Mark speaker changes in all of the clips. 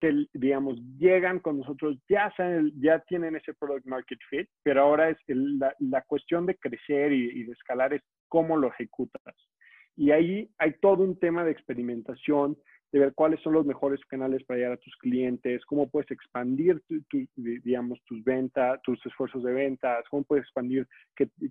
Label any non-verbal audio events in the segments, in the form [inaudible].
Speaker 1: que, digamos, llegan con nosotros, ya, ya tienen ese product market fit, pero ahora es la, la, cuestión de crecer y, y, de escalar es cómo lo ejecutas. Y ahí hay todo un tema de experimentación, de ver cuáles son los mejores canales para llegar a tus clientes, cómo puedes expandir, digamos, tus ventas, tus esfuerzos de ventas, cómo puedes expandir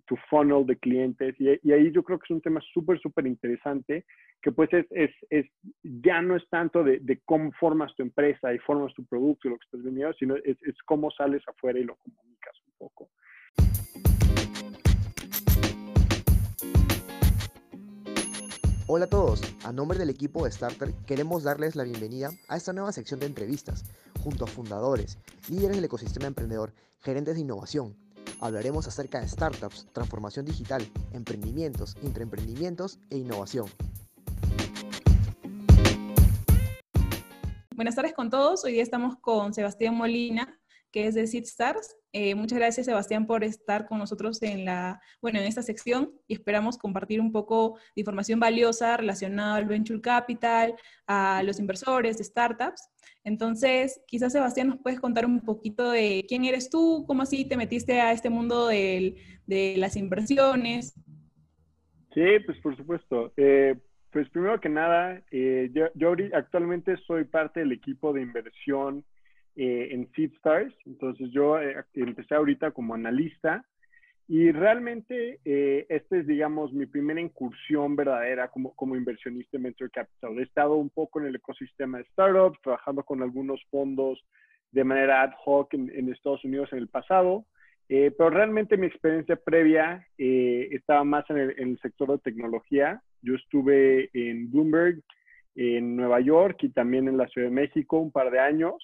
Speaker 1: tu funnel de clientes. Y, ahí yo creo que es un tema súper, súper interesante, que pues es, es, es, ya no es tanto de, de, cómo formas tu empresa y formas tu producto y lo que estás vendiendo, sino es, es cómo sales afuera y lo comunicas un poco.
Speaker 2: Hola a todos, a nombre del equipo de Starter queremos darles la bienvenida a esta nueva sección de entrevistas, junto a fundadores, líderes del ecosistema emprendedor, gerentes de innovación. Hablaremos acerca de startups, transformación digital, emprendimientos, intraemprendimientos e innovación.
Speaker 3: Buenas tardes con todos, hoy estamos con Sebastián Molina, que es de SeedStars. Eh, muchas gracias, Sebastián, por estar con nosotros en, la, bueno, en esta sección y esperamos compartir un poco de información valiosa relacionada al venture capital, a los inversores startups. Entonces, quizás, Sebastián, nos puedes contar un poquito de quién eres tú, cómo así te metiste a este mundo de, de las inversiones.
Speaker 1: Sí, pues por supuesto. Eh, pues primero que nada, eh, yo, yo actualmente soy parte del equipo de inversión eh, en SeedStars. Entonces yo eh, empecé ahorita como analista y realmente eh, esta es, digamos, mi primera incursión verdadera como, como inversionista en Venture Capital. He estado un poco en el ecosistema de startups, trabajando con algunos fondos de manera ad hoc en, Estados Unidos en el pasado, pero realmente mi experiencia previa estaba más en el, en el sector de tecnología. Yo estuve en Bloomberg, en Nueva York y también en la Ciudad de México un par de años.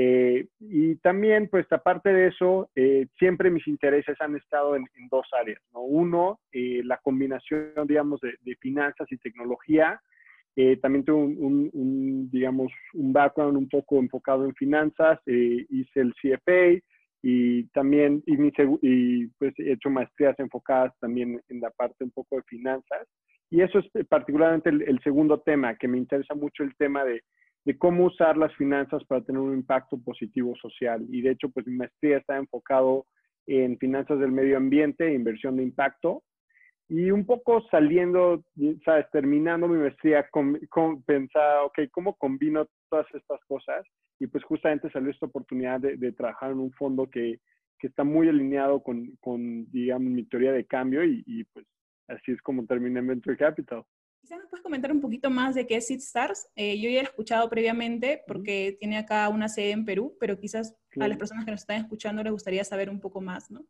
Speaker 1: Eh, y también, pues aparte de eso, eh, siempre mis intereses han estado en, dos áreas. ¿no? Uno, eh, la combinación, digamos, de, finanzas y tecnología. también tengo un, digamos, un background un poco enfocado en finanzas. hice el CFA y también y, y, pues he hecho maestrías enfocadas también en la parte un poco de finanzas. Y eso es particularmente el segundo tema, que me interesa mucho el tema de de cómo usar las finanzas para tener un impacto positivo social. Y de hecho, pues mi maestría está enfocado en finanzas del medio ambiente inversión de impacto. Y un poco saliendo, sabes, terminando mi maestría, con, con pensar, ok, ¿cómo combino todas estas cosas? Y pues justamente salió esta oportunidad de, trabajar en un fondo que, que está muy alineado con, con, digamos, mi teoría de cambio y, y pues así es como terminé en Venture Capital.
Speaker 3: Quizás nos puedes comentar un poquito más de qué es SeedStars. Eh, yo ya he escuchado previamente porque tiene acá una sede en Perú, pero quizás a las personas que nos están escuchando les gustaría saber un poco más, ¿no?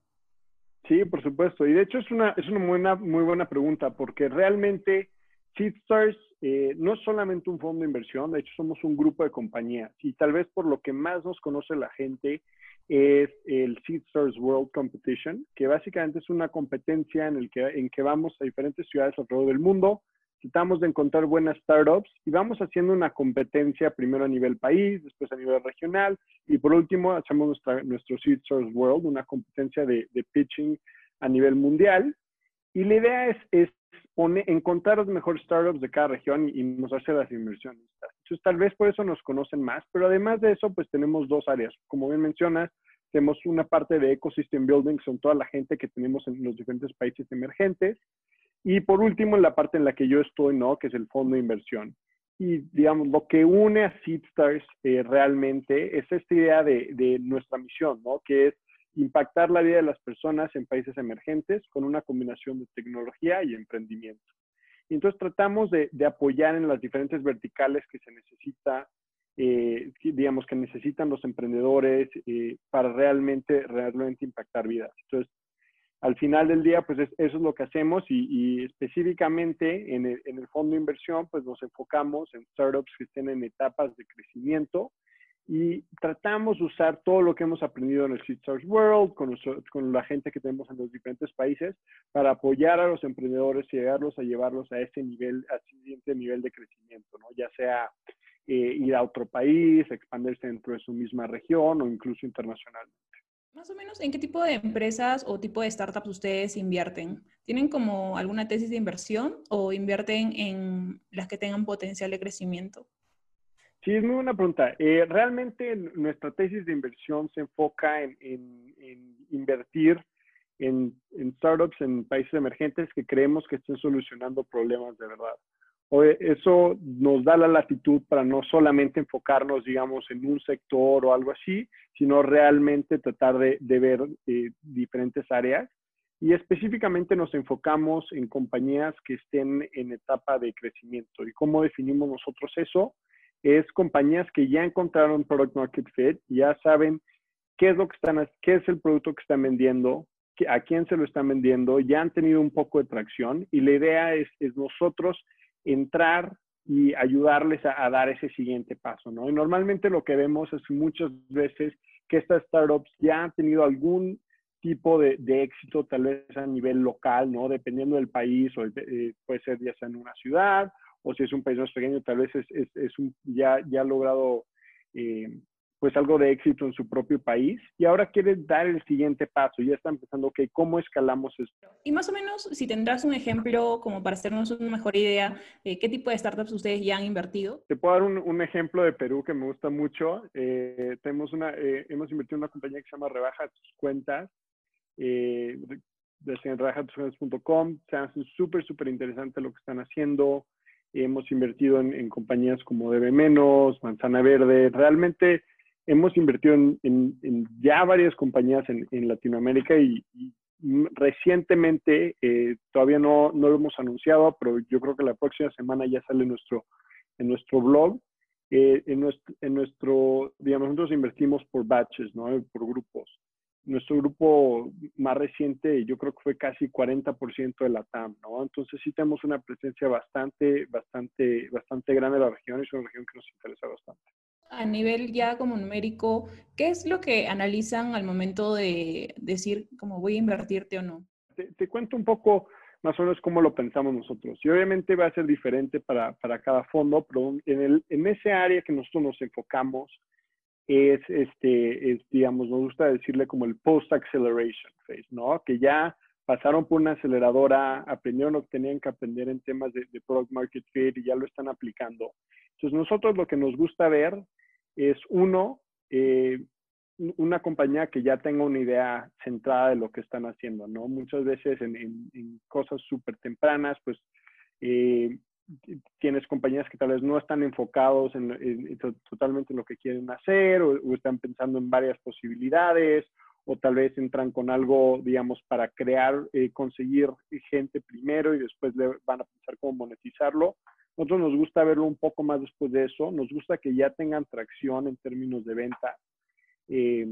Speaker 1: Sí, por supuesto. Y de hecho es una, es una buena, muy buena pregunta porque realmente SeedStars eh, no es solamente un fondo de inversión, de hecho somos un grupo de compañías y tal vez por lo que más nos conoce la gente es el SeedStars World Competition, que básicamente es una competencia en, el que, en que vamos a diferentes ciudades alrededor del mundo, tratamos de encontrar buenas startups y vamos haciendo una competencia primero a nivel país, después a nivel regional y por último hacemos nuestra, nuestro Seed Source World, una competencia de, pitching a nivel mundial. Y la idea es, es encontrar los mejores startups de cada región y, nos hacer las inversiones. Entonces, tal vez por eso nos conocen más, pero además de eso, pues tenemos dos áreas. Como bien mencionas, tenemos una parte de ecosystem building, son toda la gente que tenemos en los diferentes países emergentes, y por último, en la parte en la que yo estoy, ¿no? Que es el fondo de inversión. Y, digamos, lo que une a SeedStars eh, realmente es esta idea de, de, nuestra misión, ¿no? Que es impactar la vida de las personas en países emergentes con una combinación de tecnología y emprendimiento. Y entonces tratamos de, de apoyar en las diferentes verticales que se necesita, eh, digamos, que necesitan los emprendedores eh, para realmente, realmente impactar vidas. Entonces, al final del día, pues eso es lo que hacemos y, específicamente en el, fondo de inversión, pues nos enfocamos en startups que estén en etapas de crecimiento y tratamos de usar todo lo que hemos aprendido en el Seed World, con, con, la gente que tenemos en los diferentes países, para apoyar a los emprendedores y llegarlos a llevarlos a ese nivel, a ese siguiente nivel de crecimiento, ¿no? Ya sea eh, ir a otro país, expandirse dentro de su misma región o incluso internacionalmente.
Speaker 3: Más o menos, ¿en qué tipo de empresas o tipo de startups ustedes invierten? ¿Tienen como alguna tesis de inversión o invierten en las que tengan potencial de crecimiento?
Speaker 1: Sí, es muy buena pregunta. Eh, realmente nuestra tesis de inversión se enfoca en, invertir en, startups en países emergentes que creemos que estén solucionando problemas de verdad. Eso nos da la latitud para no solamente enfocarnos, digamos, en un sector o algo así, sino realmente tratar de, ver eh, diferentes áreas. Y específicamente nos enfocamos en compañías que estén en etapa de crecimiento. ¿Y cómo definimos nosotros eso? es compañías que ya encontraron product market fit, ya saben qué es lo que están, qué es el producto que están vendiendo, a quién se lo están vendiendo, ya han tenido un poco de tracción y la idea es, nosotros entrar y ayudarles a, dar ese siguiente paso, ¿no? Y normalmente lo que vemos es muchas veces que estas startups ya han tenido algún tipo de, éxito, tal vez a nivel local, ¿no? Dependiendo del país, o eh, puede ser ya sea en una ciudad o si es un país más pequeño, tal vez es, es, un, ya, ya ha logrado eh, pues algo de éxito en su propio país y ahora quiere dar el siguiente paso. Ya está empezando, ok, ¿cómo escalamos esto?
Speaker 3: Y más o menos, si tendrás un ejemplo como para hacernos una mejor idea, de ¿qué tipo de startups ustedes ya han invertido?
Speaker 1: Te puedo dar un, un ejemplo de Perú que me gusta mucho. Eh, tenemos una, eh, hemos invertido en una compañía que se llama Rebaja tus cuentas. Eh, en rebajatuscuentas.com. Se hace súper, súper interesante lo que están haciendo. Hemos invertido en, compañías como Debe Menos, Manzana Verde. Realmente hemos invertido en, ya varias compañías en, Latinoamérica y, recientemente, eh, todavía no, no, lo hemos anunciado, pero yo creo que la próxima semana ya sale nuestro, en nuestro blog. Eh, en, nuestro, en nuestro, digamos, nosotros invertimos por batches, ¿no? Por grupos nuestro grupo más reciente, yo creo que fue casi 40% de la TAM, ¿no? Entonces sí tenemos una presencia bastante, bastante, bastante grande en la región y es una región que nos interesa bastante.
Speaker 3: A nivel ya como numérico, ¿qué es lo que analizan al momento de decir cómo voy a invertirte o no?
Speaker 1: Te, cuento un poco más o menos cómo lo pensamos nosotros. Y obviamente va a ser diferente para, para cada fondo, pero en, el, en ese área que nosotros nos enfocamos, es, este, es, digamos, nos gusta decirle como el post-acceleration phase, ¿no? Que ya pasaron por una aceleradora, aprendieron lo que tenían que aprender en temas de, product market fit y ya lo están aplicando. Entonces, nosotros lo que nos gusta ver es, uno, eh, una compañía que ya tenga una idea centrada de lo que están haciendo, ¿no? Muchas veces en, en, cosas súper tempranas, pues eh, tienes compañías que tal vez no están enfocados en, totalmente en lo que quieren hacer o, están pensando en varias posibilidades o tal vez entran con algo, digamos, para crear, eh, conseguir gente primero y después le van a pensar cómo monetizarlo. Nosotros nos gusta verlo un poco más después de eso. Nos gusta que ya tengan tracción en términos de venta. Eh,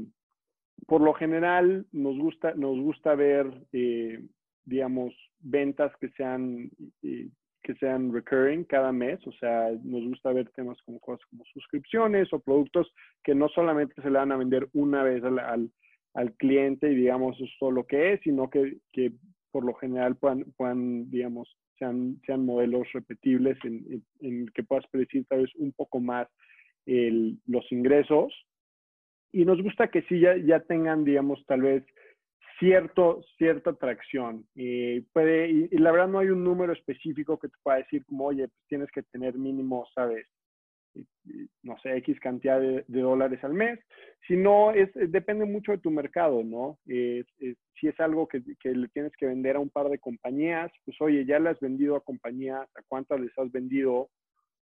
Speaker 1: por lo general, nos gusta, nos gusta ver, eh, digamos, ventas que sean que sean recurring cada mes, o sea, nos gusta ver temas como cosas como suscripciones o productos que no solamente se le van a vender una vez al, al, cliente y digamos eso es todo lo que es, sino que, que por lo general puedan, puedan digamos, sean, sean modelos repetibles en, en, que puedas predecir tal vez un poco más el, los ingresos. Y nos gusta que sí ya, ya tengan, digamos, tal vez cierto, cierta atracción. Y, puede, y, la verdad no hay un número específico que te pueda decir como, oye, pues tienes que tener mínimo, ¿sabes? No sé, X cantidad de, dólares al mes, sino es, depende mucho de tu mercado, ¿no? si es algo que, que, le tienes que vender a un par de compañías, pues oye, ya le has vendido a compañías, ¿a cuántas les has vendido?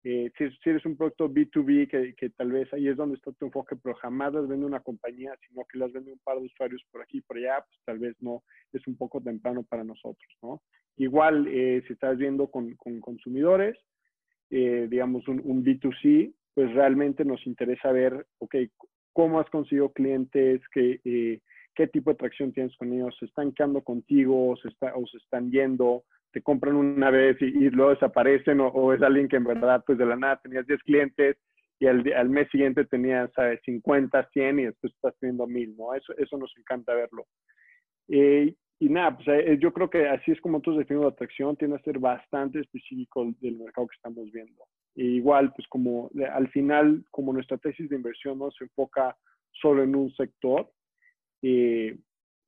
Speaker 1: Eh, si, eres un producto B2B, que, que, tal vez ahí es donde está tu enfoque, pero jamás las vende una compañía, sino que las vende un par de usuarios por aquí y por allá, pues tal vez no, es un poco temprano para nosotros, ¿no? Igual, eh, si estás viendo con, con consumidores, eh, digamos un, un, B2C, pues realmente nos interesa ver, ok, cómo has conseguido clientes, qué, qué tipo de tracción tienes con ellos, se están quedando contigo, o se están yendo, te compran una vez y, luego desaparecen o, es alguien que en verdad pues de la nada tenías 10 clientes y al, al mes siguiente tenías ¿sabes? 50, 100 y después estás teniendo 1000, ¿no? Eso, eso nos encanta verlo. Eh, y nada, pues eh, yo creo que así es como nosotros definimos la atracción, tiene que ser bastante específico del mercado que estamos viendo. E igual, pues como al final, como nuestra tesis de inversión no se enfoca solo en un sector, eh,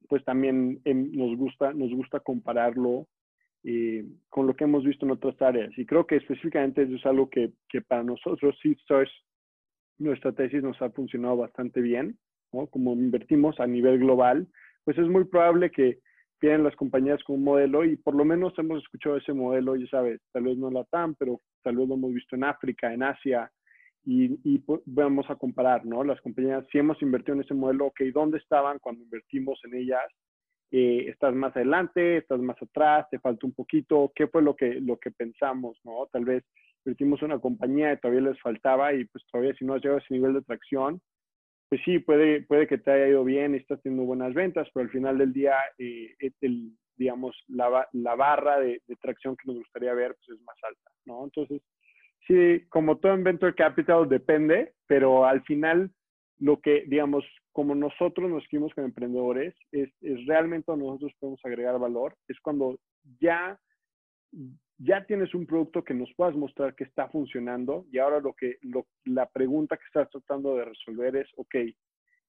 Speaker 1: pues también nos, gusta, nos gusta compararlo eh, con lo que hemos visto en otras áreas. Y creo que específicamente eso es algo que, que para nosotros SeedStars nuestra tesis nos ha funcionado bastante bien, ¿no? Como invertimos a nivel global, pues es muy probable que vienen las compañías con un modelo y por lo menos hemos escuchado ese modelo, ya sabes, tal vez no la TAM, pero tal vez lo hemos visto en África, en Asia, y, y vamos a comparar, ¿no? Las compañías, si hemos invertido en ese modelo, ok, ¿dónde estaban cuando invertimos en ellas? Eh, ¿Estás más adelante? ¿Estás más atrás? ¿Te falta un poquito? ¿Qué fue lo que, lo que pensamos, no? Tal vez invertimos en una compañía y todavía les faltaba y pues todavía si no has llegado a ese nivel de tracción, pues sí, puede, puede que te haya ido bien estás teniendo buenas ventas, pero al final del día, eh, el, digamos, la, la barra de, de, tracción que nos gustaría ver pues es más alta, ¿no? Entonces, sí, como todo en Venture Capital depende, pero al final lo que, digamos, como nosotros nos escribimos con emprendedores, es, es realmente donde nosotros podemos agregar valor, es cuando ya ya tienes un producto que nos puedas mostrar que está funcionando y ahora lo que la pregunta que estás tratando de resolver es, ok,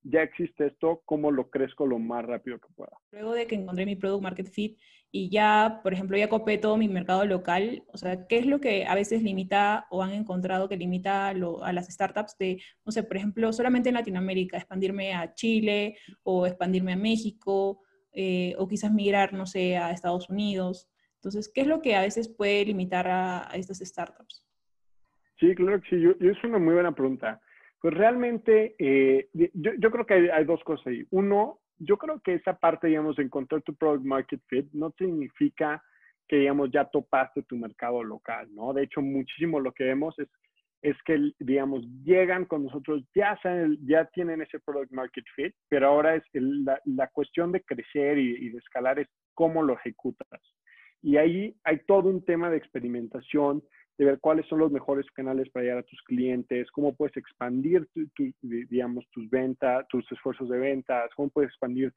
Speaker 1: ya existe esto, ¿cómo lo crezco lo más rápido que pueda?
Speaker 3: Luego de que encontré mi product market fit y ya, por ejemplo, ya copé todo mi mercado local, o sea, ¿qué es lo que a veces limita o han encontrado que limita a las startups de, no sé, por ejemplo, solamente en Latinoamérica, expandirme a Chile o expandirme a México eh, o quizás migrar, no sé, a Estados Unidos? Entonces, ¿qué es lo que a veces puede limitar a, estas startups?
Speaker 1: Sí, claro que sí. Yo, es una muy buena pregunta. Pues realmente, eh, yo, creo que hay, dos cosas ahí. Uno, yo creo que esa parte, digamos, de encontrar tu product market fit no significa que, digamos, ya topaste tu mercado local, ¿no? De hecho, muchísimo lo que vemos es, es que, digamos, llegan con nosotros, ya, saben, ya tienen ese product market fit, pero ahora es la, cuestión de crecer y de escalar es cómo lo ejecutas. Y ahí hay todo un tema de experimentación, de ver cuáles son los mejores canales para llegar a tus clientes, cómo puedes expandir, digamos, tus ventas, tus esfuerzos de ventas, cómo puedes expandir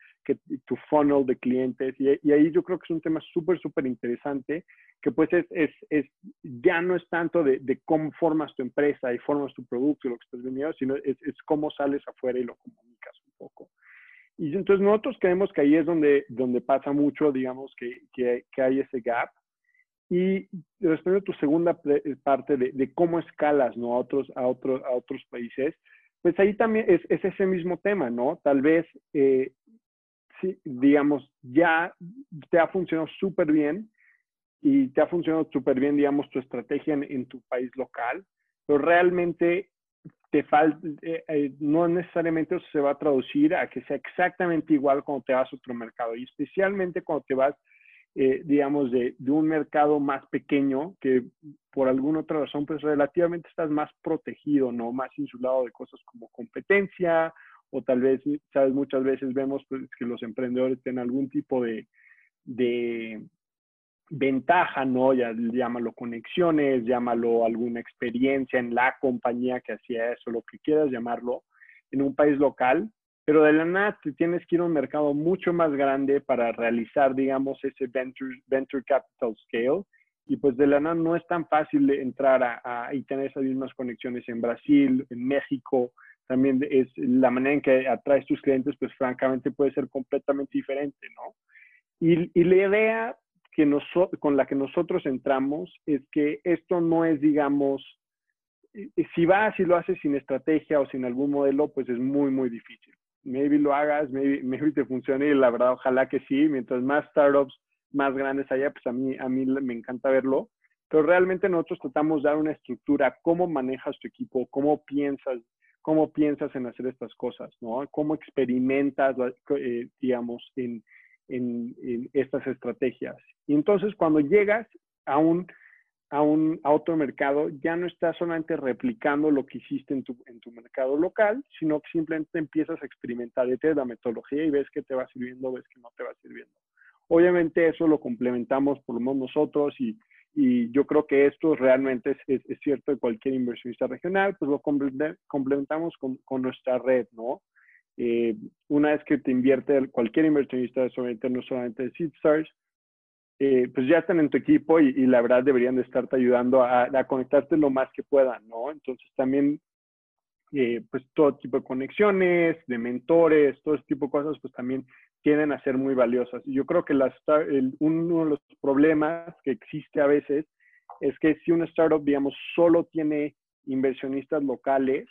Speaker 1: tu funnel de clientes. Y, ahí yo creo que es un tema súper, súper interesante, que pues es, es, es, ya no es tanto de, de, cómo formas tu empresa y formas tu producto y lo que estás vendiendo, sino es, es cómo sales afuera y lo comunicas un poco. Y entonces nosotros creemos que ahí es donde, donde pasa mucho, digamos, que, que, que hay ese gap. Y respondiendo a tu segunda parte de, de, cómo escalas ¿no? a, otros, a, otros, a otros países, pues ahí también es, es ese mismo tema, ¿no? Tal vez, eh, sí, digamos, ya te ha funcionado súper bien y te ha funcionado súper bien, digamos, tu estrategia en, en, tu país local, pero realmente te falta, eh, eh, no necesariamente eso se va a traducir a que sea exactamente igual cuando te vas a otro mercado. Y especialmente cuando te vas, eh, digamos, de, de, un mercado más pequeño, que por alguna otra razón, pues relativamente estás más protegido, ¿no? Más insulado de cosas como competencia, o tal vez, sabes, muchas veces vemos pues, que los emprendedores tienen algún tipo de, de ventaja, ¿no? Ya llámalo conexiones, llámalo alguna experiencia en la compañía que hacía eso, lo que quieras llamarlo, en un país local, pero de la nada te tienes que ir a un mercado mucho más grande para realizar, digamos, ese venture, venture capital scale. Y pues de la nada no es tan fácil entrar a, y tener esas mismas conexiones en Brasil, en México. También es la manera en que atraes tus clientes, pues francamente puede ser completamente diferente, ¿no? Y la idea que con la que nosotros entramos es que esto no es, digamos, si vas y lo haces sin estrategia o sin algún modelo, pues es muy, muy difícil. Maybe lo hagas, maybe, [laughs] maybe te funcione y la verdad, ojalá que sí. Mientras más startups más grandes haya, pues a mí, a mí me encanta verlo. Pero realmente nosotros tratamos de dar una estructura, cómo manejas tu equipo, cómo piensas, cómo piensas en hacer estas cosas, ¿no? Cómo experimentas, eh, digamos, en, en, estas estrategias. Y entonces cuando llegas a un, a un a otro mercado, ya no estás solamente replicando lo que hiciste en tu, en tu mercado local, sino que simplemente empiezas a experimentar de la metodología y ves que te va sirviendo, ves que no te va sirviendo. Obviamente eso lo complementamos por lo menos nosotros y, y yo creo que esto realmente es, es, cierto de cualquier inversionista regional, pues lo complementamos con, con nuestra red, ¿no? Eh, una vez que te invierte cualquier inversionista, solamente, no solamente de SeedStars, eh, pues ya están en tu equipo y, la verdad deberían de estarte ayudando a, conectarte lo más que puedan, ¿no? Entonces también, eh, pues todo tipo de conexiones, de mentores, todo ese tipo de cosas, pues también tienden a ser muy valiosas. Y yo creo que las, uno de los problemas que existe a veces es que si una startup, digamos, solo tiene inversionistas locales,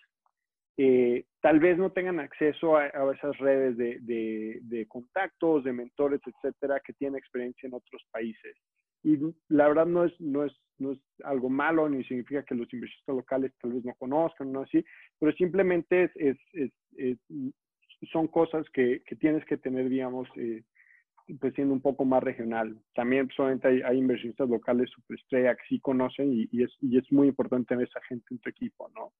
Speaker 1: eh, tal vez no tengan acceso a, esas redes de, contactos, de mentores, etcétera, que tienen experiencia en otros países. Y la verdad no es, no es, no es algo malo, ni significa que los inversionistas locales tal vez no conozcan, no así, pero simplemente es, es, son cosas que, que, tienes que tener, digamos, eh, pues siendo un poco más regional. También solamente hay, hay inversionistas locales superestrella que sí conocen y, y, es, y es muy importante tener esa gente en tu equipo, ¿no?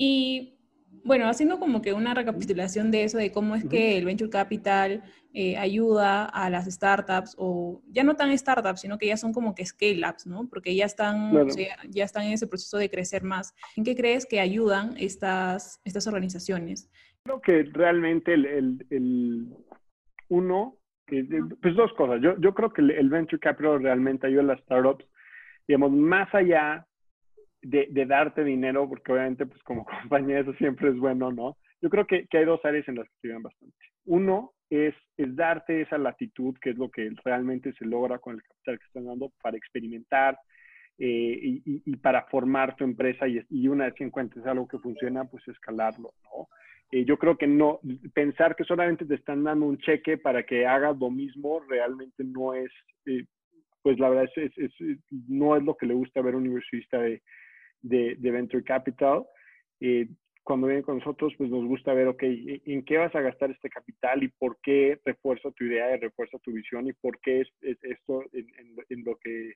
Speaker 3: Y bueno, haciendo como que una recapitulación de eso, de cómo es que el Venture Capital eh, ayuda a las startups, o ya no tan startups, sino que ya son como que scale-ups, ¿no? Porque ya están, ya están en ese proceso de crecer más. ¿En qué crees que ayudan estas, estas organizaciones?
Speaker 1: Creo que realmente el, el, uno, pues dos cosas. Yo, yo creo que el Venture Capital realmente ayuda a las startups, digamos, más allá de, darte dinero, porque obviamente pues como [laughs] compañía eso siempre es bueno, ¿no? Yo creo que, hay dos áreas en las que te ayudan bastante. Uno es, es, darte esa latitud, que es lo que realmente se logra con el capital que están dando para experimentar eh, y, para formar tu empresa y, y, una vez que encuentres algo que funciona, pues escalarlo, ¿no? Eh, yo creo que no, pensar que solamente te están dando un cheque para que hagas lo mismo realmente no es, eh, pues la verdad es, es, no es lo que le gusta ver a un inversionista de, de, Venture Capital. Eh, cuando vienen con nosotros, pues nos gusta ver, ok, ¿en qué vas a gastar este capital y por qué refuerza tu idea y refuerza tu visión y por qué es, esto en, lo que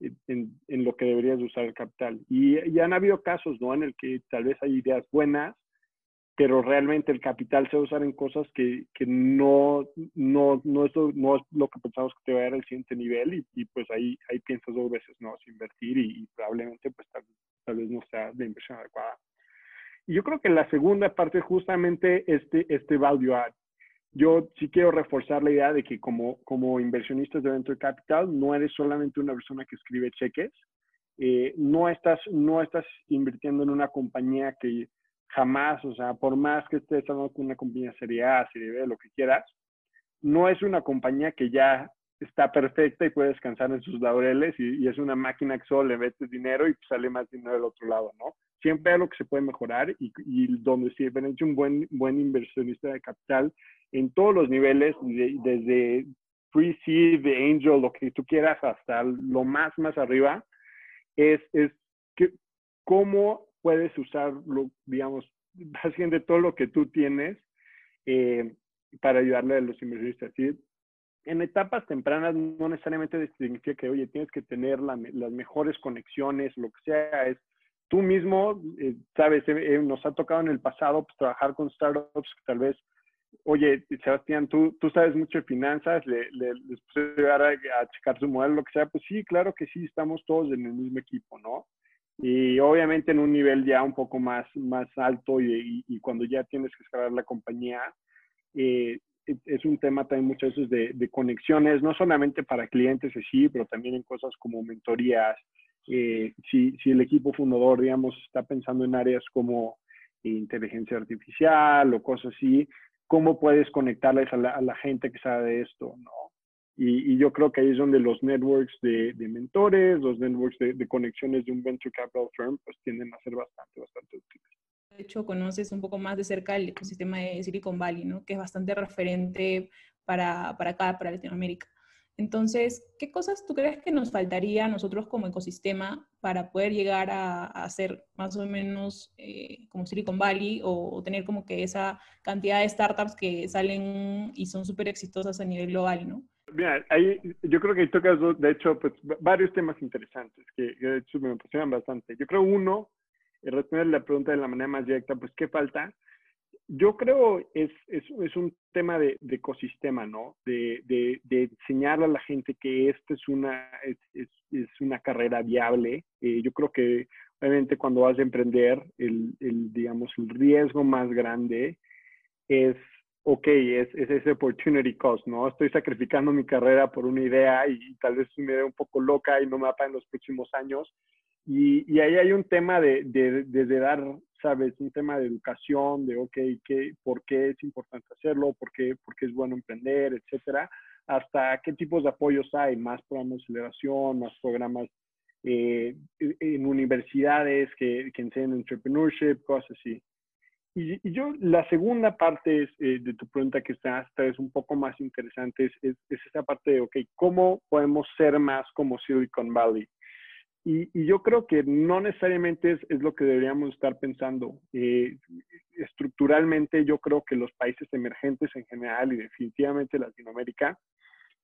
Speaker 1: en, lo que deberías usar el capital. Y ya han habido casos, ¿no? En el que tal vez hay ideas buenas, pero realmente el capital se va a usar en cosas que, que no, no, no, es lo, no es lo que pensamos que te va a dar al siguiente nivel y, y pues ahí, ahí piensas dos veces, ¿no? Invertir y, probablemente pues tal, tal, vez no sea la inversión adecuada. Y yo creo que la segunda parte es justamente este, este value add. Yo sí quiero reforzar la idea de que como, como inversionistas de Venture Capital no eres solamente una persona que escribe cheques, eh, no, estás, no estás invirtiendo en una compañía que jamás, o sea, por más que estés hablando con una compañía serie A, serie B, lo que quieras, no es una compañía que ya está perfecta y puede descansar en sus laureles y, es una máquina que solo le metes dinero y sale más dinero del otro lado, ¿no? Siempre hay algo que se puede mejorar y, donde si hecho un buen, buen inversionista de capital en todos los niveles, desde pre-seed, angel, lo que tú quieras, hasta lo más, más arriba, es, es que, cómo puedes usarlo, digamos, [laughs] básicamente todo lo que tú tienes eh, para ayudarle a los inversionistas. ¿sí? En etapas tempranas no necesariamente significa que, oye, tienes que tener las mejores conexiones, lo que sea, es tú mismo, eh, sabes, eh, nos ha tocado en el pasado pues, trabajar con startups que tal vez, oye, Sebastián, tú, tú sabes mucho de finanzas, le, le, les llegar a, a, checar su modelo, lo que sea, pues sí, claro que sí, estamos todos en el mismo equipo, ¿no? y obviamente en un nivel ya un poco más, más alto y, y, cuando ya tienes que escalar la compañía, eh, es un tema también muchas veces de, de, conexiones, no solamente para clientes sí, pero también en cosas como mentorías. Eh, si, si, el equipo fundador, digamos, está pensando en áreas como inteligencia artificial o cosas así, ¿cómo puedes conectarles a la, a la gente que sabe de esto? ¿no? Y, yo creo que ahí es donde los networks de, mentores, los networks de, conexiones de un venture capital firm, pues tienden a ser bastante, bastante útiles.
Speaker 3: De hecho, conoces un poco más de cerca el ecosistema de Silicon Valley, ¿no? Que es bastante referente para, para acá, para Latinoamérica. Entonces, ¿qué cosas tú crees que nos faltaría a nosotros como ecosistema para poder llegar a, a ser más o menos eh, como Silicon Valley o, tener como que esa cantidad de startups que salen y son súper exitosas a nivel global, ¿no?
Speaker 1: Mira, ahí yo creo que tocas, de hecho, pues varios temas interesantes que, de hecho me apasionan bastante. Yo creo uno, responder la pregunta de la manera más directa, pues ¿qué falta? Yo creo es, es, es un tema de, de, ecosistema, ¿no? De, de, de, enseñar a la gente que esta es una, es, es, una carrera viable. Eh, yo creo que obviamente cuando vas a emprender, el, el, digamos, el riesgo más grande es ok, es, es, ese opportunity cost, ¿no? Estoy sacrificando mi carrera por una idea y, tal vez es una un poco loca y no me va en los próximos años. Y, y ahí hay un tema de, de, de, dar, ¿sabes? Un tema de educación, de, ok, ¿qué, ¿por qué es importante hacerlo? ¿Por qué, ¿Por qué es bueno emprender? Etcétera. Hasta qué tipos de apoyos hay, más programas de aceleración, más programas eh, en universidades que, que enseñan entrepreneurship, cosas así. y, yo, la segunda parte eh, de tu pregunta que está, es un poco más interesante, es, es, esa parte de, ok, ¿cómo podemos ser más como Silicon Valley? Y, y yo creo que no necesariamente es, es lo que deberíamos estar pensando. Eh, estructuralmente, yo creo que los países emergentes en general y definitivamente Latinoamérica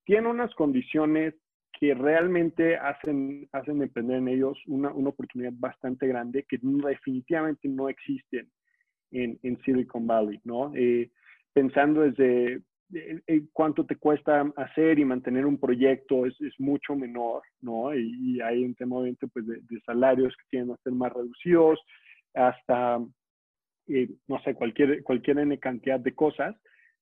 Speaker 1: tienen unas condiciones que realmente hacen, hacen emprender en ellos una, una oportunidad bastante grande que definitivamente no existen en, en Silicon Valley, ¿no? Eh, pensando desde cuánto te cuesta hacer y mantener un proyecto es, es mucho menor, ¿no? Y, hay un tema obviamente pues de, salarios que tienen a ser más reducidos, hasta, no sé, cualquier, cualquier N cantidad de cosas.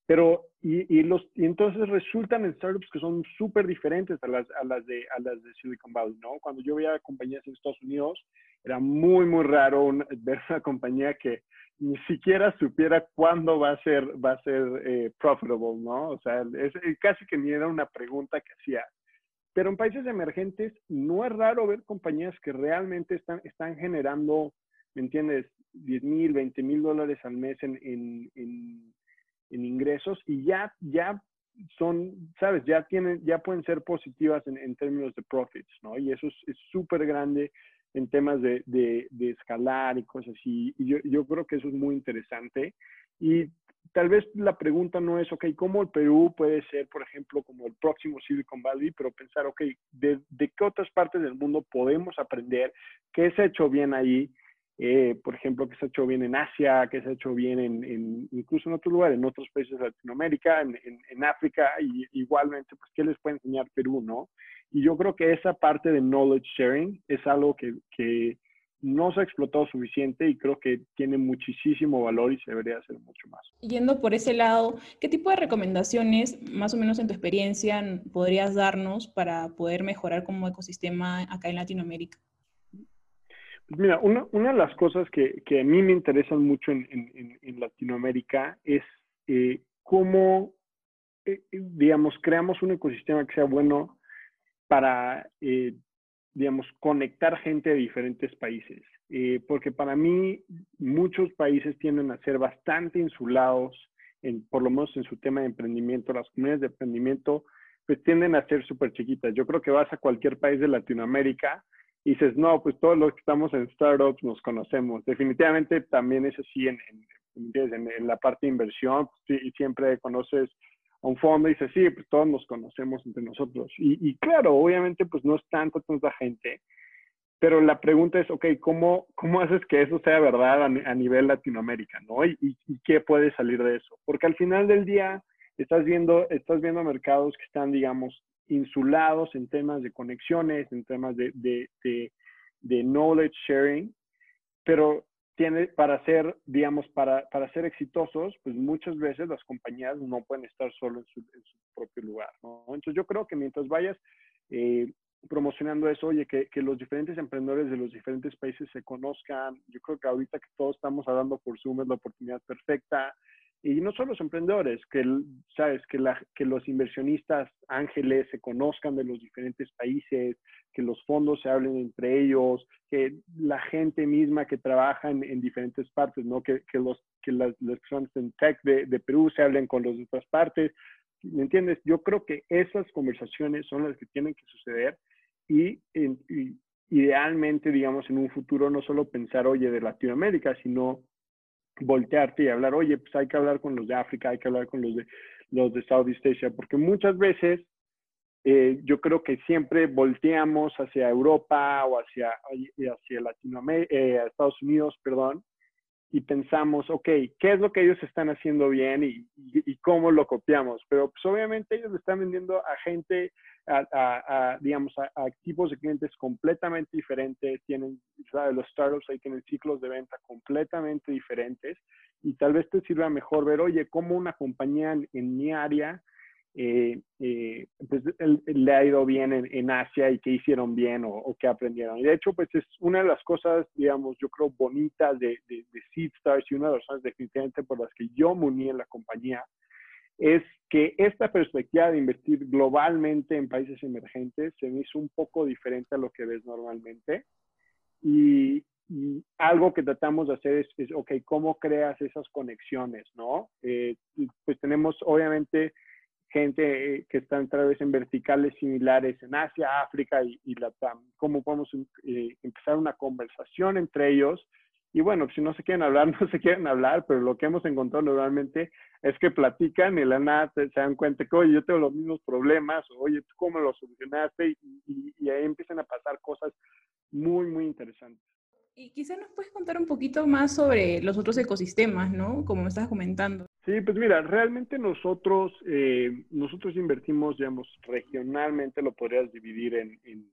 Speaker 1: Pero, y, y, los, y entonces resultan en startups que son súper diferentes a las, a, las de, a las de Silicon Valley, ¿no? Cuando yo veía compañías en Estados Unidos, era muy, muy raro [laughs] ver una compañía que ni siquiera supiera cuándo va a ser, va a ser eh, profitable, ¿no? O sea, es, casi que ni era una pregunta que hacía. Pero en países emergentes no es raro ver compañías que realmente están, están generando, ¿me entiendes? 10 mil, 20 mil dólares al mes en, en, en, en, ingresos y ya, ya son, sabes, ya tienen, ya pueden ser positivas en, en términos de profits, ¿no? Y eso es súper grande en temas de, de, escalar y cosas así. Y yo, yo, creo que eso es muy interesante. Y tal vez la pregunta no es, ok, ¿cómo el Perú puede ser, por ejemplo, como el próximo Silicon Valley? Pero pensar, ok, ¿de, de qué otras partes del mundo podemos aprender? ¿Qué se ha hecho bien ahí? Eh, por ejemplo, que se ha hecho bien en Asia, que se ha hecho bien en, en incluso en otros lugares, en otros países de Latinoamérica, en, en, África, y igualmente, pues, ¿qué les puede enseñar Perú, no? Y yo creo que esa parte de knowledge sharing es algo que, que no se ha explotado suficiente y creo que tiene muchísimo valor y se debería hacer mucho más.
Speaker 3: Yendo por ese lado, ¿qué tipo de recomendaciones, más o menos en tu experiencia, podrías darnos para poder mejorar como ecosistema acá en Latinoamérica?
Speaker 1: Mira, una, una, de las cosas que, que, a mí me interesan mucho en, en, en Latinoamérica es eh, cómo, eh, digamos, creamos un ecosistema que sea bueno para, eh, digamos, conectar gente de diferentes países. Eh, porque para mí muchos países tienden a ser bastante insulados, en, por lo menos en su tema de emprendimiento. Las comunidades de emprendimiento pues tienden a ser súper chiquitas. Yo creo que vas a cualquier país de Latinoamérica y dices, no, pues todos los que estamos en startups nos conocemos. Definitivamente también es así en, en, en la parte de inversión pues, y siempre conoces un fondo y dice, sí, pues todos nos conocemos entre nosotros. Y, claro, obviamente, pues no es tanto tanta gente, pero la pregunta es, ok, ¿cómo, cómo haces que eso sea verdad a, nivel Latinoamérica, no? Y, y, qué puede salir de eso? Porque al final del día estás viendo, estás viendo mercados que están, digamos, insulados en temas de conexiones, en temas de, de, de, de knowledge sharing, pero tiene, para ser, digamos, para, para ser exitosos, pues muchas veces las compañías no pueden estar solo en su, en su propio lugar, ¿no? Entonces yo creo que mientras vayas eh, promocionando eso, oye, que, que, los diferentes emprendedores de los diferentes países se conozcan, yo creo que ahorita que todos estamos hablando por Zoom es la oportunidad perfecta, y no solo los emprendedores, que, sabes, que, la, que los inversionistas ángeles se conozcan de los diferentes países, que los fondos se hablen entre ellos, que la gente misma que trabaja en, diferentes partes, ¿no? Que, que, los, que las, personas en tech de, de, Perú se hablen con los de otras partes. ¿Me entiendes? Yo creo que esas conversaciones son las que tienen que suceder y, y idealmente, digamos, en un futuro no solo pensar, oye, de Latinoamérica, sino voltearte y hablar, oye, pues hay que hablar con los de África, hay que hablar con los de, los de Southeast Asia, porque muchas veces eh, yo creo que siempre volteamos hacia Europa o hacia, hacia Latinoamérica, eh, Estados Unidos, perdón, y pensamos, ok, ¿qué es lo que ellos están haciendo bien y, y, cómo lo copiamos? Pero pues obviamente ellos están vendiendo a gente, a, a, digamos, a, tipos de clientes completamente diferentes, tienen, ¿sabes? los startups ahí tienen ciclos de venta completamente diferentes y tal vez te sirva mejor ver, oye, cómo una compañía en mi área eh, eh, pues le ha ido bien en, Asia y qué hicieron bien o, qué aprendieron. Y de hecho, pues es una de las cosas, digamos, yo creo bonitas de, de, de Seedstars y una de las razones definitivamente por las que yo me uní en la compañía es que esta perspectiva de invertir globalmente en países emergentes se me hizo un poco diferente a lo que ves normalmente. Y, algo que tratamos de hacer es, ok, ¿cómo creas esas conexiones, no? Eh, pues tenemos obviamente gente eh, que está tal vez en verticales similares en Asia, África y, y Latam. ¿Cómo podemos eh, empezar una conversación entre ellos? Y bueno, si no se quieren hablar, [laughs] no se quieren hablar, pero lo que hemos encontrado normalmente es que platican y la nada se, dan cuenta que, oye, yo tengo los mismos problemas, oye, ¿tú cómo lo solucionaste? y ahí empiezan a pasar cosas muy, muy interesantes.
Speaker 3: Y quizás nos puedes contar un poquito más sobre los otros ecosistemas, ¿no? Como me estás comentando.
Speaker 1: Sí, pues mira, realmente nosotros, eh, nosotros invertimos, digamos, regionalmente, lo podrías dividir en,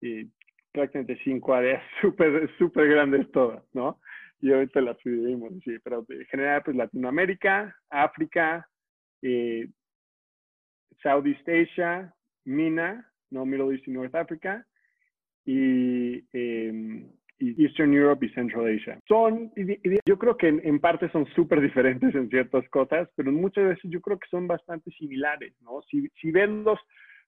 Speaker 1: eh, prácticamente cinco áreas [laughs] súper, súper grandes todas, ¿no? Y ahorita las dividimos, sí, pero en general, pues Latinoamérica, África, eh, Southeast Asia, MENA, no Middle East y North Africa, y Eastern Europe y Central Asia. Son, yo creo que en, parte son súper diferentes en ciertas cosas, pero muchas veces yo creo que son bastante similares, ¿no? Si, si ven los,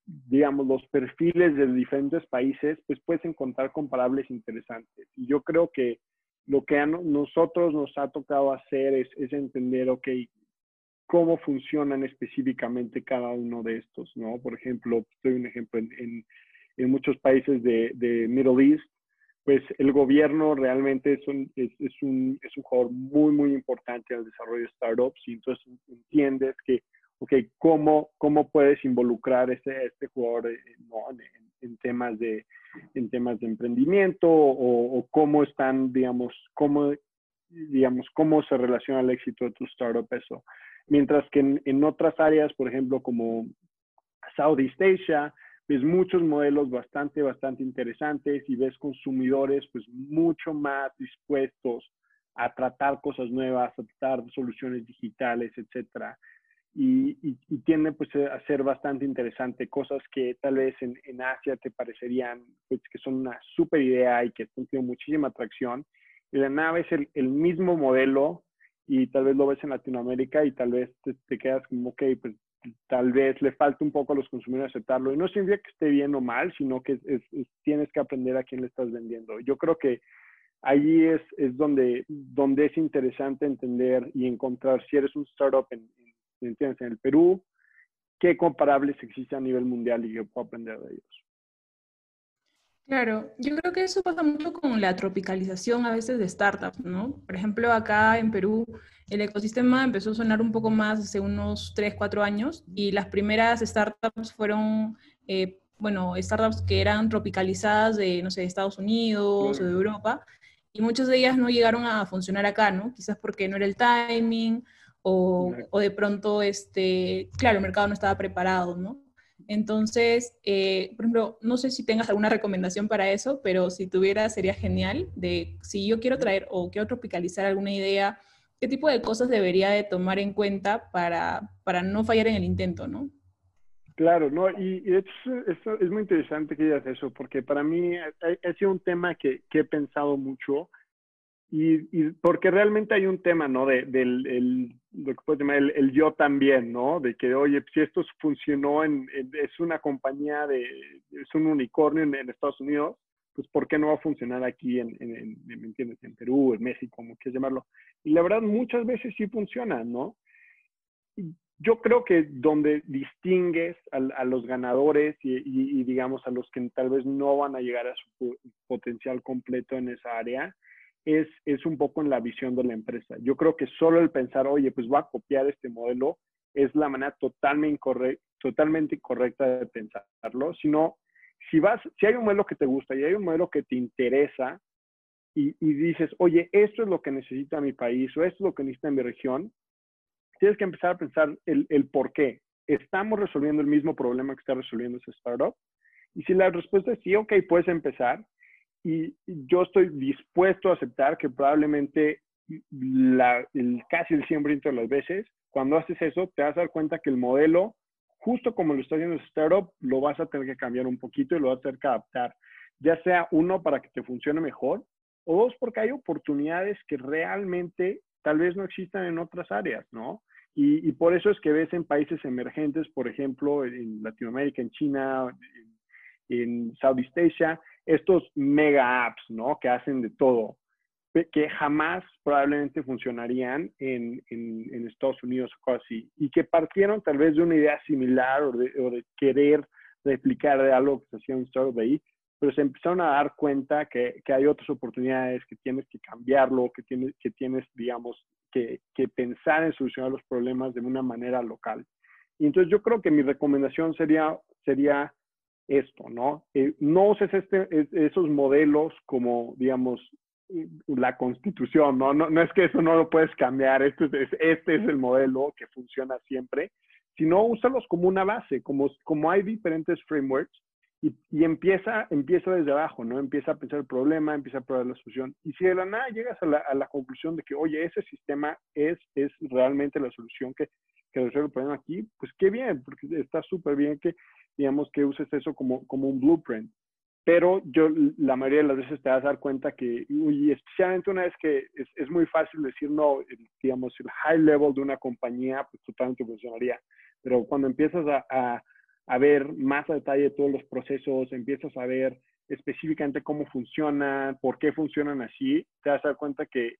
Speaker 1: digamos, los perfiles de diferentes países, pues puedes encontrar comparables interesantes. Y yo creo que lo que a nosotros nos ha tocado hacer es, es entender, ok, cómo funcionan específicamente cada uno de estos, ¿no? Por ejemplo, doy un ejemplo, en, en, en muchos países de, de Middle East, pues el gobierno realmente es un, es, un, es un jugador muy, muy importante en el desarrollo de startups y entonces entiendes que, ok, ¿cómo, cómo puedes involucrar este, este jugador en, temas de, en temas de emprendimiento o, cómo están, digamos, cómo, digamos, cómo se relaciona el éxito de tu startup eso. Mientras que en otras áreas, por ejemplo, como Southeast Asia, ves muchos modelos bastante, bastante interesantes y ves consumidores pues mucho más dispuestos a tratar cosas nuevas, a tratar soluciones digitales, etcétera. Y, y, tiende pues a ser bastante interesante, cosas que tal vez en, en Asia te parecerían pues, que son una súper idea y que han tenido muchísima atracción. Y la nave es el, el, mismo modelo y tal vez lo ves en Latinoamérica y tal vez te, te quedas como, ok, pues tal vez le falta un poco a los consumidores aceptarlo. Y no significa que esté bien o mal, sino que tienes que aprender a quién le estás vendiendo. Yo creo que ahí es, es donde, donde es interesante entender y encontrar si eres un startup en, en, en el Perú, qué comparables existen a nivel mundial y qué puedo aprender de ellos.
Speaker 3: Claro, yo creo que eso pasa mucho con la tropicalización a veces de startups, ¿no? Por ejemplo, acá en Perú el ecosistema empezó a sonar un poco más hace unos 3, 4 años y las primeras startups fueron, eh, bueno, startups que eran tropicalizadas de, no sé, de Estados Unidos o de Europa y muchas de ellas no llegaron a funcionar acá, ¿no? Quizás porque no era el timing o, o de pronto, este, claro, el mercado no estaba preparado, ¿no? Entonces, eh, por ejemplo, no sé si tengas alguna recomendación para eso, pero si tuviera sería genial de si yo quiero traer o quiero tropicalizar alguna idea, qué tipo de cosas debería de tomar en cuenta para, para no fallar en el intento, ¿no?
Speaker 1: Claro, no, y, hecho es, muy interesante que digas eso, porque para mí ha, sido un tema que, que he pensado mucho y, porque realmente hay un tema, ¿no? De, del el, lo que puedes llamar el, yo también, ¿no? De que, oye, si esto funcionó en, es una compañía de, es un unicornio en, Estados Unidos, pues ¿por qué no va a funcionar aquí en, en, ¿me entiendes? En Perú, en México, como quieras llamarlo. Y la verdad, muchas veces sí funciona, ¿no? Yo creo que donde distingues a, los ganadores y, y, digamos, a los que tal vez no van a llegar a su potencial completo en esa área, es, es un poco en la visión de la empresa. Yo creo que solo el pensar, oye, pues voy a copiar este modelo, es la manera totalmente, incorrecta, totalmente incorrecta de pensarlo, sino si vas, si hay un modelo que te gusta y hay un modelo que te interesa y, dices, oye, esto es lo que necesita mi país o esto es lo que necesita mi región, tienes que empezar a pensar el, por qué. ¿Estamos resolviendo el mismo problema que está resolviendo ese startup? Y si la respuesta es sí, ok, puedes empezar, y yo estoy dispuesto a aceptar que probablemente la, el, casi el 100% de las veces, cuando haces eso, te vas a dar cuenta que el modelo, justo como lo está haciendo el startup, lo vas a tener que cambiar un poquito y lo vas a tener que adaptar. Ya sea uno para que te funcione mejor o dos porque hay oportunidades que realmente tal vez no existan en otras áreas, ¿no? Y, y por eso es que ves en países emergentes, por ejemplo, en Latinoamérica, en China, en, en Southeast Asia, estos mega apps, ¿no? Que hacen de todo, que jamás probablemente funcionarían en, en, Estados Unidos o cosas así, y que partieron tal vez de una idea similar o de, o de querer replicar de algo que se hacía en ahí, pero se empezaron a dar cuenta que, que, hay otras oportunidades, que tienes que cambiarlo, que tienes, que tienes digamos, que, que, pensar en solucionar los problemas de una manera local. Y entonces yo creo que mi recomendación sería, sería esto, ¿no? Eh, no uses este, esos modelos como, digamos, la constitución, ¿no? ¿no? No es que eso no lo puedes cambiar, este es, este es el modelo que funciona siempre, sino úsalos como una base, como, como hay diferentes frameworks y, empieza, empieza desde abajo, ¿no? Empieza a pensar el problema, empieza a probar la solución. Y si de la nada llegas a la, a la conclusión de que, oye, ese sistema es, es realmente la solución que, que resuelve el problema aquí, pues qué bien, porque está súper bien que, digamos, que uses eso como, como un blueprint. Pero yo la mayoría de las veces te vas a dar cuenta que, y especialmente una vez que es, es muy fácil decir, no, digamos, el high level de una compañía, pues totalmente funcionaría. Pero cuando empiezas a, a, a ver más a detalle todos los procesos, empiezas a ver específicamente cómo funcionan, por qué funcionan así, te vas a dar cuenta que,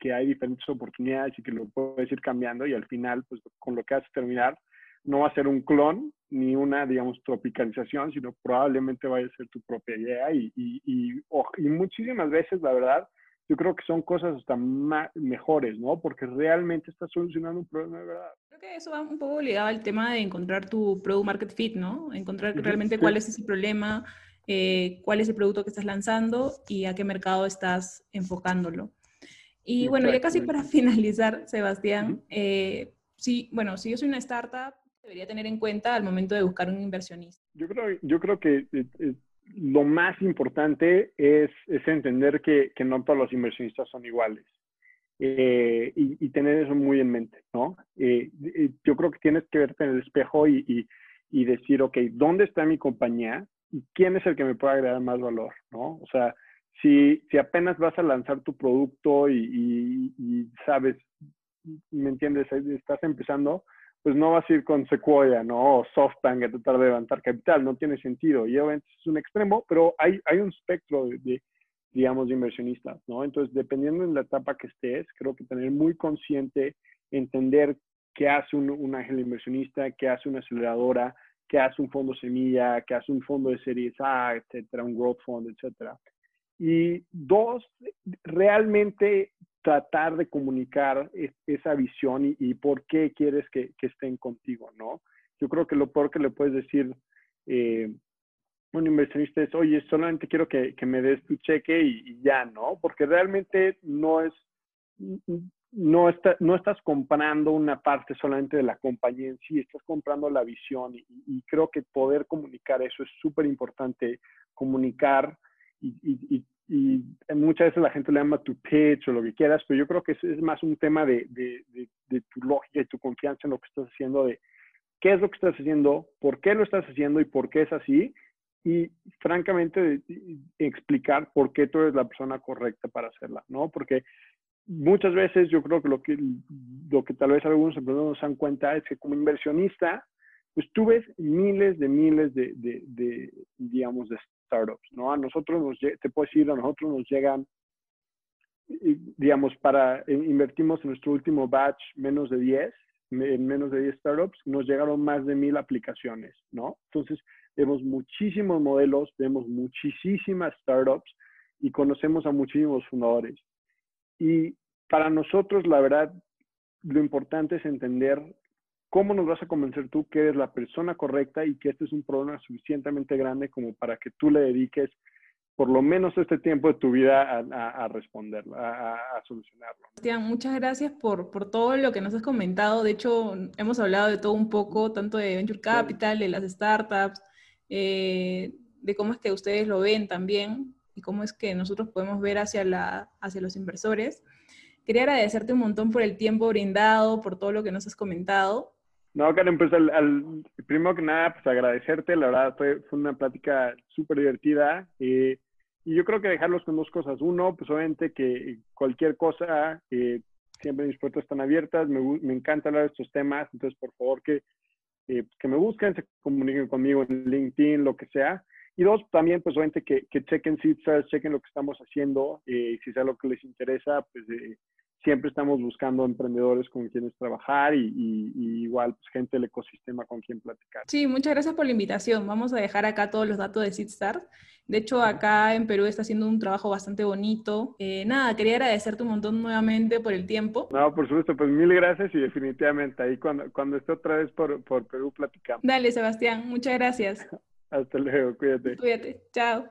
Speaker 1: que hay diferentes oportunidades y que lo puedes ir cambiando y al final, pues con lo que vas a terminar, no va a ser un clon ni una, digamos, tropicalización, sino probablemente vaya a ser tu propia idea y, y, y, y muchísimas veces, la verdad, yo creo que son cosas hasta más, mejores, ¿no? Porque realmente estás solucionando un problema de verdad.
Speaker 3: Creo que eso va un poco ligado al tema de encontrar tu product market fit, ¿no? Encontrar realmente cuál es ese problema, eh, cuál es el producto que estás lanzando y a qué mercado estás enfocándolo. Y bueno, ya casi para [laughs] finalizar, Sebastián, eh, sí, bueno, si yo soy una startup, debería tener en cuenta al momento de buscar un inversionista?
Speaker 1: Yo creo, yo creo que eh, eh, lo más importante es, es entender que, que, no todos los inversionistas son iguales eh, y, y, tener eso muy en mente, ¿no? yo creo que tienes que verte en el espejo y, y, y, decir, ok, ¿dónde está mi compañía? ¿Y quién es el que me puede agregar más valor, ¿no? O sea, si, si apenas vas a lanzar tu producto y, sabes, ¿me entiendes? Estás empezando, pues no vas a ir con Sequoia, ¿no? O SoftBank a tratar de levantar capital, no tiene sentido. Y obviamente es un extremo, pero hay, hay un espectro de, digamos, de inversionistas, ¿no? Entonces, dependiendo de la etapa que estés, creo que tener muy consciente, entender qué hace un, un ángel inversionista, qué hace una aceleradora, qué hace un fondo semilla, qué hace un fondo de series A, etcétera, un growth fund, etcétera. Y dos, realmente tratar de comunicar esa visión y, por qué quieres que, estén contigo, ¿no? Yo creo que lo peor que le puedes decir eh, un inversionista es, oye, solamente quiero que, me des tu cheque y, ya, ¿no? Porque realmente no es, no, está, no estás comprando una parte solamente de la compañía en sí, estás comprando la visión y, y creo que poder comunicar eso es súper importante, comunicar y, muchas veces la gente le llama tu pitch o lo que quieras, pero yo creo que es, más un tema de, de, de, tu lógica y tu confianza en lo que estás haciendo, de qué es lo que estás haciendo, por qué lo estás haciendo y por qué es así, y francamente explicar por qué tú eres la persona correcta para hacerla, ¿no? Porque muchas veces yo creo que lo que, lo que tal vez algunos emprendedores se dan cuenta es que como inversionista, pues tú ves miles de miles de, de, de digamos, de startups, ¿no? A nosotros nos, te puedo decir, a nosotros nos llegan, digamos, para, invertimos en nuestro último batch menos de 10, en menos de 10 startups, nos llegaron más de mil aplicaciones, ¿no? Entonces, vemos muchísimos modelos, vemos muchísimas startups y conocemos a muchísimos fundadores. Y para nosotros, la verdad, lo importante es entender ¿Cómo nos vas a convencer tú que eres la persona correcta y que este es un problema suficientemente grande como para que tú le dediques por lo menos este tiempo de tu vida a, responderlo, a, solucionarlo?
Speaker 3: Cristian, muchas gracias por, por todo lo que nos has comentado. De hecho, hemos hablado de todo un poco, tanto de Venture Capital, de las startups, eh, de cómo es que ustedes lo ven también y cómo es que nosotros podemos ver hacia, la, hacia los inversores. Quería agradecerte un montón por el tiempo brindado, por todo lo que nos has comentado.
Speaker 1: No, Karen, pues al, primero que nada, pues agradecerte, la verdad fue, fue una plática súper divertida eh, y yo creo que dejarlos con dos cosas. Uno, pues obviamente que cualquier cosa, eh, siempre mis puertas están abiertas, me, me, encanta hablar de estos temas, entonces por favor que, eh, que me busquen, se comuniquen conmigo en LinkedIn, lo que sea. Y dos, también, pues obviamente que, que chequen Seedstars, chequen lo que estamos haciendo, y si sea lo que les interesa, pues siempre estamos buscando emprendedores con quienes trabajar y, igual pues, gente del ecosistema con quien platicar.
Speaker 3: Sí, muchas gracias por la invitación. Vamos a dejar acá todos los datos de SeedStars. De hecho, acá en Perú está haciendo un trabajo bastante bonito. Eh, nada, quería agradecerte un montón nuevamente por el tiempo.
Speaker 1: No, por supuesto, pues mil gracias y definitivamente ahí cuando, cuando esté otra vez por, por Perú platicamos.
Speaker 3: Dale, Sebastián, muchas gracias. [laughs]
Speaker 1: Hasta luego, cuídate.
Speaker 3: Cuídate, chao.